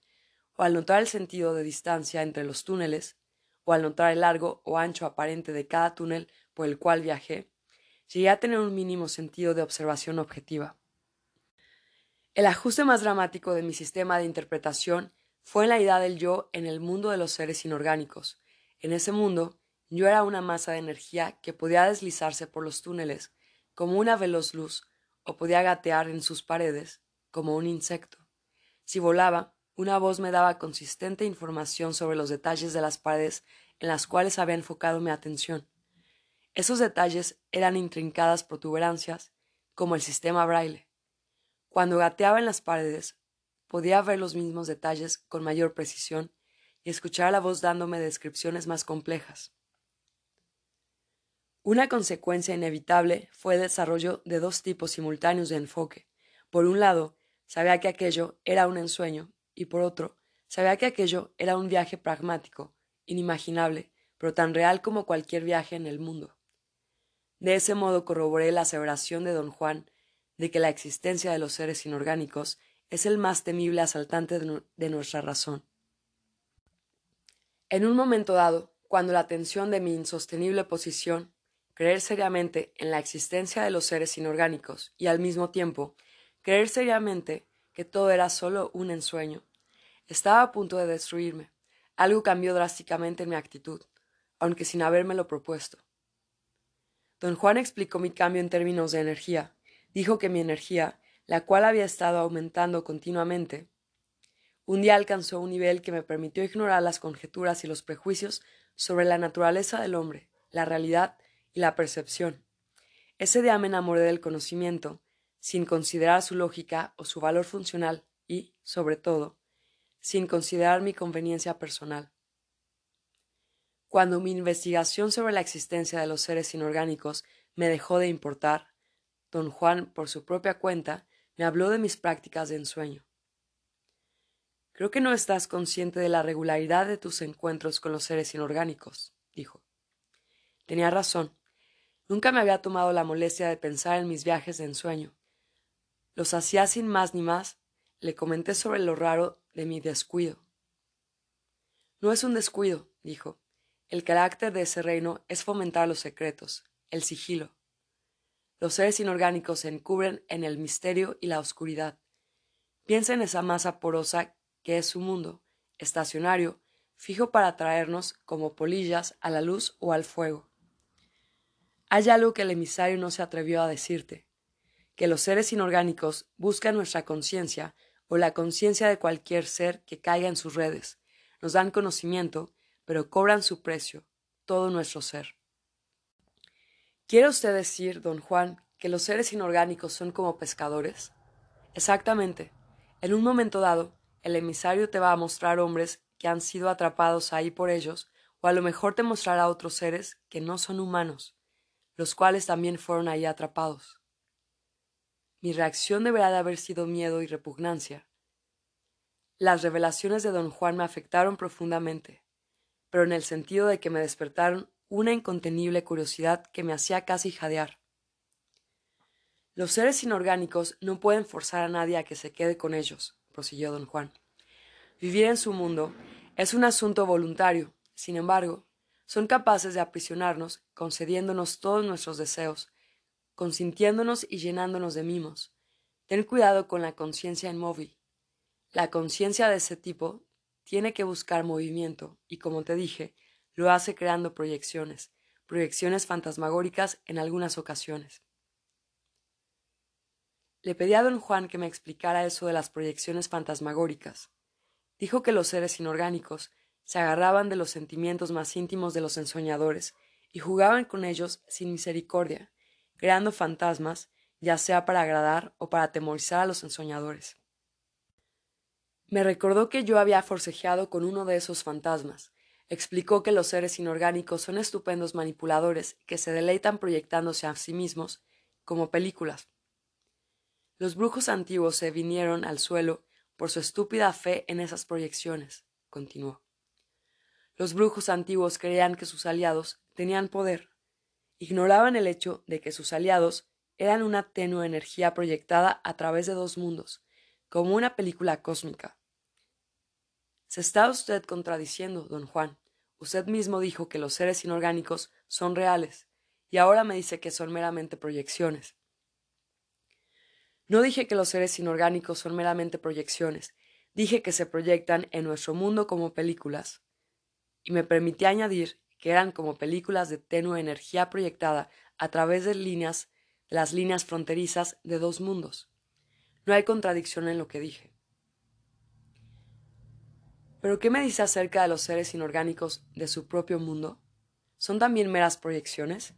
al notar el sentido de distancia entre los túneles, o al notar el largo o ancho aparente de cada túnel por el cual viajé, llegué a tener un mínimo sentido de observación objetiva. El ajuste más dramático de mi sistema de interpretación fue en la idea del yo en el mundo de los seres inorgánicos. En ese mundo, yo era una masa de energía que podía deslizarse por los túneles como una veloz luz, o podía gatear en sus paredes como un insecto. Si volaba, una voz me daba consistente información sobre los detalles de las paredes en las cuales había enfocado mi atención. Esos detalles eran intrincadas protuberancias, como el sistema braille. Cuando gateaba en las paredes, podía ver los mismos detalles con mayor precisión y escuchar la voz dándome descripciones más complejas. Una consecuencia inevitable fue el desarrollo de dos tipos simultáneos de enfoque. Por un lado, sabía que aquello era un ensueño y por otro, sabía que aquello era un viaje pragmático, inimaginable, pero tan real como cualquier viaje en el mundo. De ese modo corroboré la aseveración de don Juan de que la existencia de los seres inorgánicos es el más temible asaltante de, nuestra razón. En un momento dado, cuando la tensión de mi insostenible posición, creer seriamente en la existencia de los seres inorgánicos y al mismo tiempo creer seriamente que todo era solo un ensueño, estaba a punto de destruirme. Algo cambió drásticamente en mi actitud, aunque sin habérmelo propuesto. Don Juan explicó mi cambio en términos de energía. Dijo que mi energía la cual había estado aumentando continuamente, un día alcanzó un nivel que me permitió ignorar las conjeturas y los prejuicios sobre la naturaleza del hombre, la realidad y la percepción. Ese día me enamoré del conocimiento, sin considerar su lógica o su valor funcional y, sobre todo, sin considerar mi conveniencia personal. Cuando mi investigación sobre la existencia de los seres inorgánicos me dejó de importar, don Juan, por su propia cuenta, me habló de mis prácticas de ensueño. Creo que no estás consciente de la regularidad de tus encuentros con los seres inorgánicos, dijo. Tenía razón. Nunca me había tomado la molestia de pensar en mis viajes de ensueño. Los hacía sin más ni más. Le comenté sobre lo raro de mi descuido. No es un descuido, dijo. El carácter de ese reino es fomentar los secretos, el sigilo. Los seres inorgánicos se encubren en el misterio y la oscuridad. Piensa en esa masa porosa que es su mundo, estacionario, fijo para atraernos como polillas a la luz o al fuego. Hay algo que el emisario no se atrevió a decirte, que los seres inorgánicos buscan nuestra conciencia o la conciencia de cualquier ser que caiga en sus redes, nos dan conocimiento, pero cobran su precio, todo nuestro ser. ¿Quiere usted decir, don Juan, que los seres inorgánicos son como pescadores? Exactamente. En un momento dado, el emisario te va a mostrar hombres que han sido atrapados ahí por ellos, o a lo mejor te mostrará otros seres que no son humanos, los cuales también fueron ahí atrapados. Mi reacción deberá de haber sido miedo y repugnancia. Las revelaciones de don Juan me afectaron profundamente, pero en el sentido de que me despertaron una incontenible curiosidad que me hacía casi jadear. Los seres inorgánicos no pueden forzar a nadie a que se quede con ellos, prosiguió don Juan. Vivir en su mundo es un asunto voluntario, sin embargo, son capaces de aprisionarnos, concediéndonos todos nuestros deseos, consintiéndonos y llenándonos de mimos. Ten cuidado con la conciencia inmóvil. La conciencia de ese tipo tiene que buscar movimiento y, como te dije, lo hace creando proyecciones, proyecciones fantasmagóricas en algunas ocasiones. Le pedí a don Juan que me explicara eso de las proyecciones fantasmagóricas. Dijo que los seres inorgánicos se agarraban de los sentimientos más íntimos de los ensoñadores y jugaban con ellos sin misericordia, creando fantasmas, ya sea para agradar o para atemorizar a los ensoñadores. Me recordó que yo había forcejeado con uno de esos fantasmas. Explicó que los seres inorgánicos son estupendos manipuladores que se deleitan proyectándose a sí mismos como películas. Los brujos antiguos se vinieron al suelo por su estúpida fe en esas proyecciones, continuó. Los brujos antiguos creían que sus aliados tenían poder. Ignoraban el hecho de que sus aliados eran una tenue energía proyectada a través de dos mundos, como una película cósmica. Se está usted contradiciendo, don Juan. Usted mismo dijo que los seres inorgánicos son reales, y ahora me dice que son meramente proyecciones. No dije que los seres inorgánicos son meramente proyecciones, dije que se proyectan en nuestro mundo como películas y me permití añadir que eran como películas de tenue energía proyectada a través de líneas, las líneas fronterizas de dos mundos. No hay contradicción en lo que dije. ¿Pero qué me dice acerca de los seres inorgánicos de su propio mundo? ¿Son también meras proyecciones?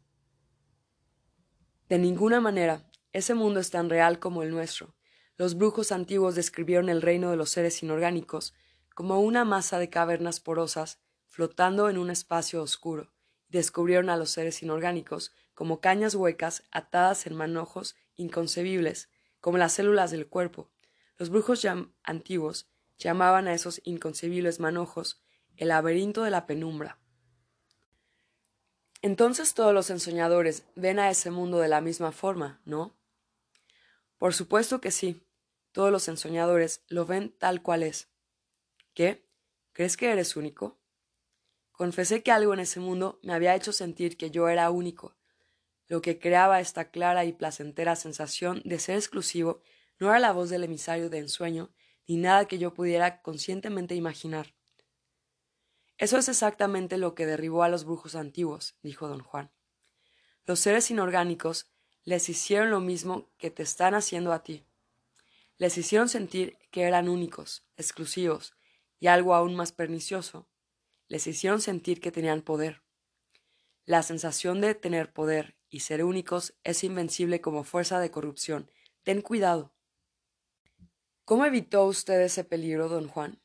De ninguna manera, ese mundo es tan real como el nuestro. Los brujos antiguos describieron el reino de los seres inorgánicos como una masa de cavernas porosas flotando en un espacio oscuro, descubrieron a los seres inorgánicos como cañas huecas atadas en manojos inconcebibles, como las células del cuerpo. Los brujos antiguos llamaban a esos inconcebibles manojos el laberinto de la penumbra. Entonces todos los ensoñadores ven a ese mundo de la misma forma, ¿no? Por supuesto que sí. Todos los ensoñadores lo ven tal cual es. ¿Qué? ¿Crees que eres único? Confesé que algo en ese mundo me había hecho sentir que yo era único. Lo que creaba esta clara y placentera sensación de ser exclusivo no era la voz del emisario de ensueño, ni nada que yo pudiera conscientemente imaginar. Eso es exactamente lo que derribó a los brujos antiguos, dijo don Juan. Los seres inorgánicos les hicieron lo mismo que te están haciendo a ti. Les hicieron sentir que eran únicos, exclusivos, y algo aún más pernicioso, les hicieron sentir que tenían poder. La sensación de tener poder y ser únicos es invencible como fuerza de corrupción. Ten cuidado. ¿Cómo evitó usted ese peligro, don Juan?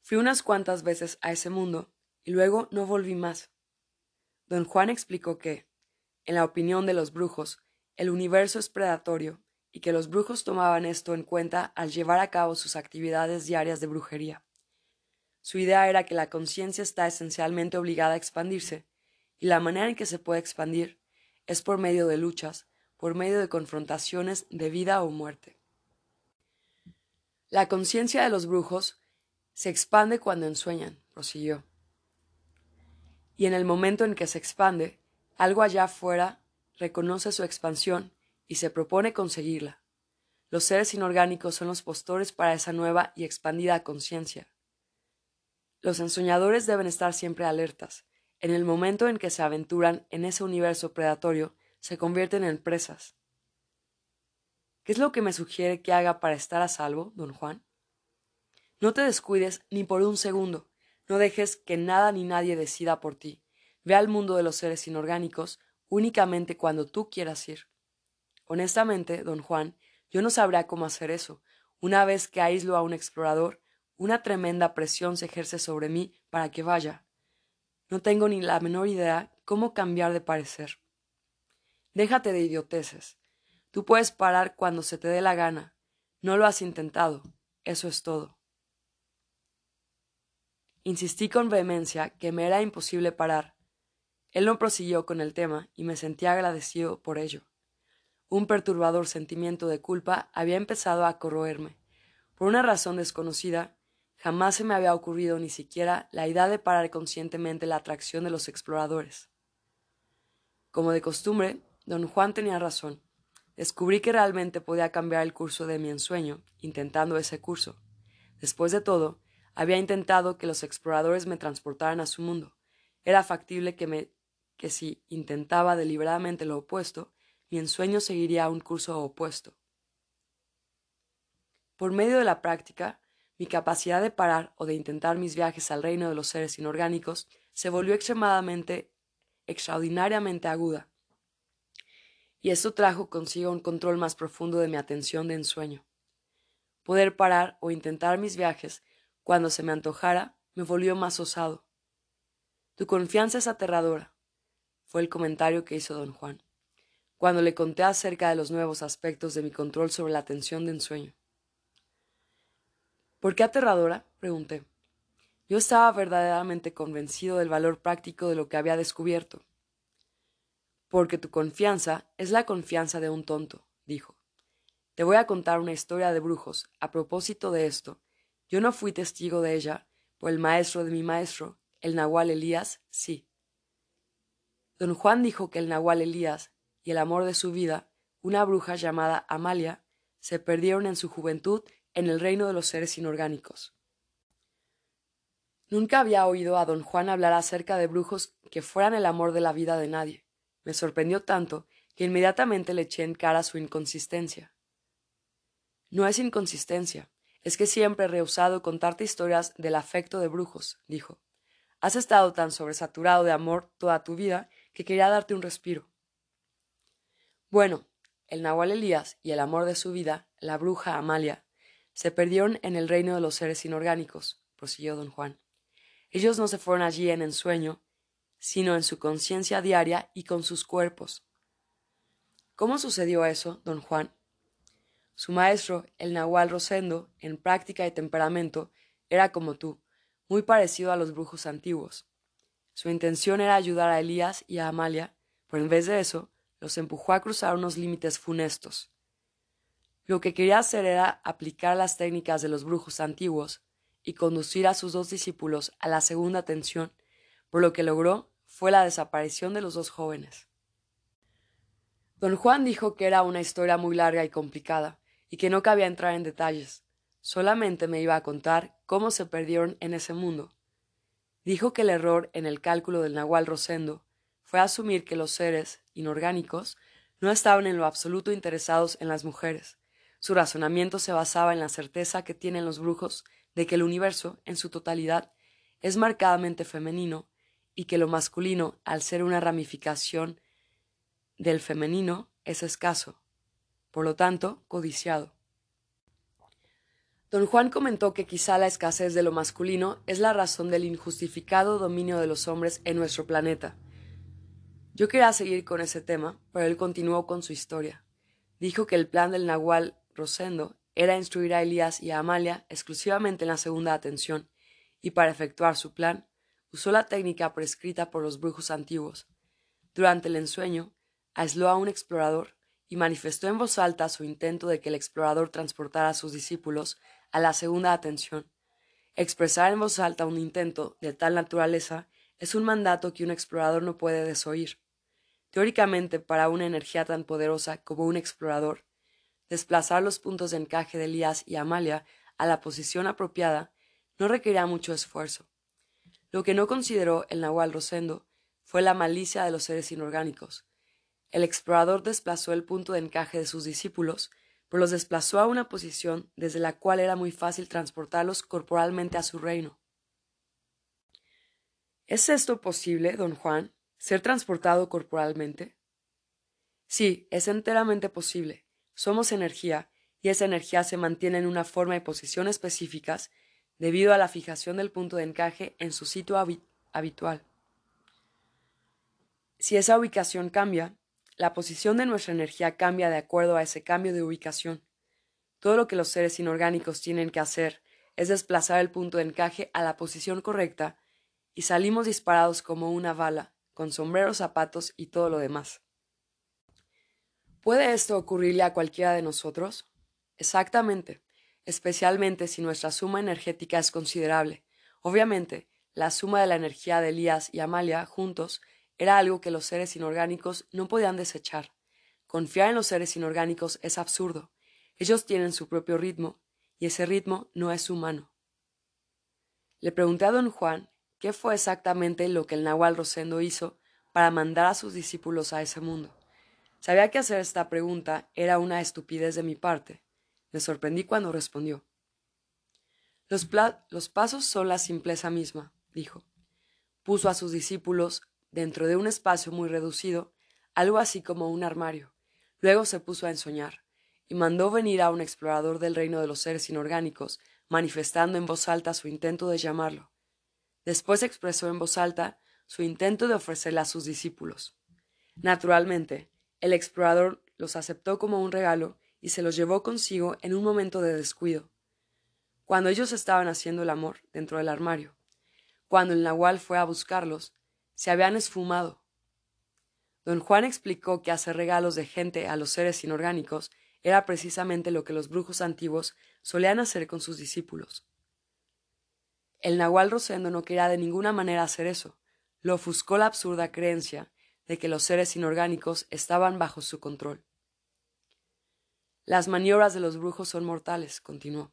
Fui unas cuantas veces a ese mundo y luego no volví más. Don Juan explicó que, en la opinión de los brujos, el universo es predatorio y que los brujos tomaban esto en cuenta al llevar a cabo sus actividades diarias de brujería. Su idea era que la conciencia está esencialmente obligada a expandirse, y la manera en que se puede expandir es por medio de luchas, por medio de confrontaciones de vida o muerte. La conciencia de los brujos se expande cuando ensueñan, prosiguió. Y en el momento en que se expande, algo allá afuera reconoce su expansión y se propone conseguirla. Los seres inorgánicos son los postores para esa nueva y expandida conciencia. Los ensoñadores deben estar siempre alertas. En el momento en que se aventuran en ese universo predatorio, se convierten en presas. ¿Qué es lo que me sugiere que haga para estar a salvo, don Juan? No te descuides ni por un segundo. No dejes que nada ni nadie decida por ti. Ve al mundo de los seres inorgánicos únicamente cuando tú quieras ir. Honestamente, don Juan, yo no sabría cómo hacer eso. Una vez que aíslo a un explorador, una tremenda presión se ejerce sobre mí para que vaya. No tengo ni la menor idea cómo cambiar de parecer. Déjate de idioteces. Tú puedes parar cuando se te dé la gana. No lo has intentado. Eso es todo. Insistí con vehemencia que me era imposible parar. Él no prosiguió con el tema y me sentí agradecido por ello. Un perturbador sentimiento de culpa había empezado a corroerme. Por una razón desconocida, jamás se me había ocurrido ni siquiera la idea de parar conscientemente la atracción de los exploradores. Como de costumbre, don Juan tenía razón. Descubrí que realmente podía cambiar el curso de mi ensueño, intentando ese curso. Después de todo, había intentado que los exploradores me transportaran a su mundo. Era factible que me que si intentaba deliberadamente lo opuesto, mi ensueño seguiría un curso opuesto. Por medio de la práctica, mi capacidad de parar o de intentar mis viajes al reino de los seres inorgánicos se volvió extremadamente, extraordinariamente aguda y esto trajo consigo un control más profundo de mi atención de ensueño. Poder parar o intentar mis viajes cuando se me antojara me volvió más osado. Tu confianza es aterradora, fue el comentario que hizo don Juan, cuando le conté acerca de los nuevos aspectos de mi control sobre la atención de ensueño. ¿Por qué aterradora? pregunté. Yo estaba verdaderamente convencido del valor práctico de lo que había descubierto. Porque tu confianza es la confianza de un tonto, dijo. Te voy a contar una historia de brujos. A propósito de esto, yo no fui testigo de ella, por el maestro de mi maestro, el Nahual Elías, sí. Don Juan dijo que el Nahual Elías y el amor de su vida, una bruja llamada Amalia, se perdieron en su juventud en el reino de los seres inorgánicos. Nunca había oído a don Juan hablar acerca de brujos que fueran el amor de la vida de nadie. Me sorprendió tanto que inmediatamente le eché en cara su inconsistencia. No es inconsistencia, es que siempre he rehusado contarte historias del afecto de brujos, dijo. Has estado tan sobresaturado de amor toda tu vida que quería darte un respiro. Bueno, el Nahual Elías y el amor de su vida, la bruja Amalia, se perdieron en el reino de los seres inorgánicos, prosiguió don Juan. Ellos no se fueron allí en ensueño, sino en su conciencia diaria y con sus cuerpos. ¿Cómo sucedió eso, don Juan? Su maestro, el Nahual Rosendo, en práctica y temperamento, era como tú, muy parecido a los brujos antiguos. Su intención era ayudar a Elías y a Amalia, pero en vez de eso, los empujó a cruzar unos límites funestos. Lo que quería hacer era aplicar las técnicas de los brujos antiguos y conducir a sus dos discípulos a la segunda tensión, por lo que logró fue la desaparición de los dos jóvenes. Don Juan dijo que era una historia muy larga y complicada, y que no cabía entrar en detalles. Solamente me iba a contar cómo se perdieron en ese mundo. Dijo que el error en el cálculo del Nahual Rosendo fue asumir que los seres inorgánicos no estaban en lo absoluto interesados en las mujeres. Su razonamiento se basaba en la certeza que tienen los brujos de que el universo, en su totalidad, es marcadamente femenino y que lo masculino, al ser una ramificación del femenino, es escaso, por lo tanto, codiciado. Don Juan comentó que quizá la escasez de lo masculino es la razón del injustificado dominio de los hombres en nuestro planeta. Yo quería seguir con ese tema, pero él continuó con su historia. Dijo que el plan del Nahual Rosendo era instruir a Elías y a Amalia exclusivamente en la segunda atención, y para efectuar su plan, usó la técnica prescrita por los brujos antiguos. Durante el ensueño, aisló a un explorador y manifestó en voz alta su intento de que el explorador transportara a sus discípulos a la segunda atención. Expresar en voz alta un intento de tal naturaleza es un mandato que un explorador no puede desoír. Teóricamente, para una energía tan poderosa como un explorador, desplazar los puntos de encaje de Elías y Amalia a la posición apropiada no requerirá mucho esfuerzo. Lo que no consideró el Nahual Rosendo fue la malicia de los seres inorgánicos. El explorador desplazó el punto de encaje de sus discípulos, pero los desplazó a una posición desde la cual era muy fácil transportarlos corporalmente a su reino. ¿Es esto posible, don Juan? ¿Ser transportado corporalmente? Sí, es enteramente posible. Somos energía, y esa energía se mantiene en una forma y posición específicas debido a la fijación del punto de encaje en su sitio habitual. Si esa ubicación cambia, la posición de nuestra energía cambia de acuerdo a ese cambio de ubicación. Todo lo que los seres inorgánicos tienen que hacer es desplazar el punto de encaje a la posición correcta y salimos disparados como una bala, con sombreros, zapatos y todo lo demás. ¿Puede esto ocurrirle a cualquiera de nosotros? Exactamente, especialmente si nuestra suma energética es considerable. Obviamente, la suma de la energía de Elías y Amalia juntos era algo que los seres inorgánicos no podían desechar. Confiar en los seres inorgánicos es absurdo. Ellos tienen su propio ritmo, y ese ritmo no es humano. Le pregunté a don Juan qué fue exactamente lo que el Nahual Rosendo hizo para mandar a sus discípulos a ese mundo. Sabía que hacer esta pregunta era una estupidez de mi parte, me sorprendí cuando respondió. Los, los pasos son la simpleza misma, dijo. Puso a sus discípulos dentro de un espacio muy reducido, algo así como un armario. Luego se puso a ensoñar, y mandó venir a un explorador del reino de los seres inorgánicos, manifestando en voz alta su intento de llamarlo. Después expresó en voz alta su intento de ofrecerle a sus discípulos. Naturalmente, el explorador los aceptó como un regalo y se los llevó consigo en un momento de descuido, cuando ellos estaban haciendo el amor dentro del armario. Cuando el nahual fue a buscarlos, se habían esfumado. Don Juan explicó que hacer regalos de gente a los seres inorgánicos era precisamente lo que los brujos antiguos solían hacer con sus discípulos. El nahual Rosendo no quería de ninguna manera hacer eso. Lo ofuscó la absurda creencia de que los seres inorgánicos estaban bajo su control. Las maniobras de los brujos son mortales, continuó.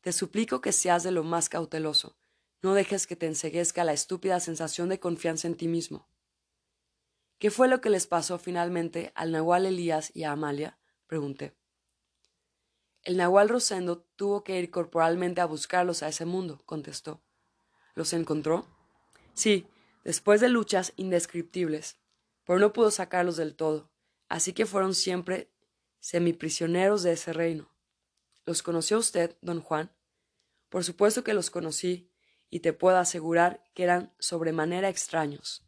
Te suplico que seas de lo más cauteloso. No dejes que te enseguezca la estúpida sensación de confianza en ti mismo. ¿Qué fue lo que les pasó finalmente al Nahual Elías y a Amalia? pregunté. El Nahual Rosendo tuvo que ir corporalmente a buscarlos a ese mundo, contestó. ¿Los encontró? Sí, después de luchas indescriptibles, pero no pudo sacarlos del todo, así que fueron siempre semiprisioneros de ese reino. ¿Los conoció usted, don Juan? Por supuesto que los conocí, y te puedo asegurar que eran sobremanera extraños.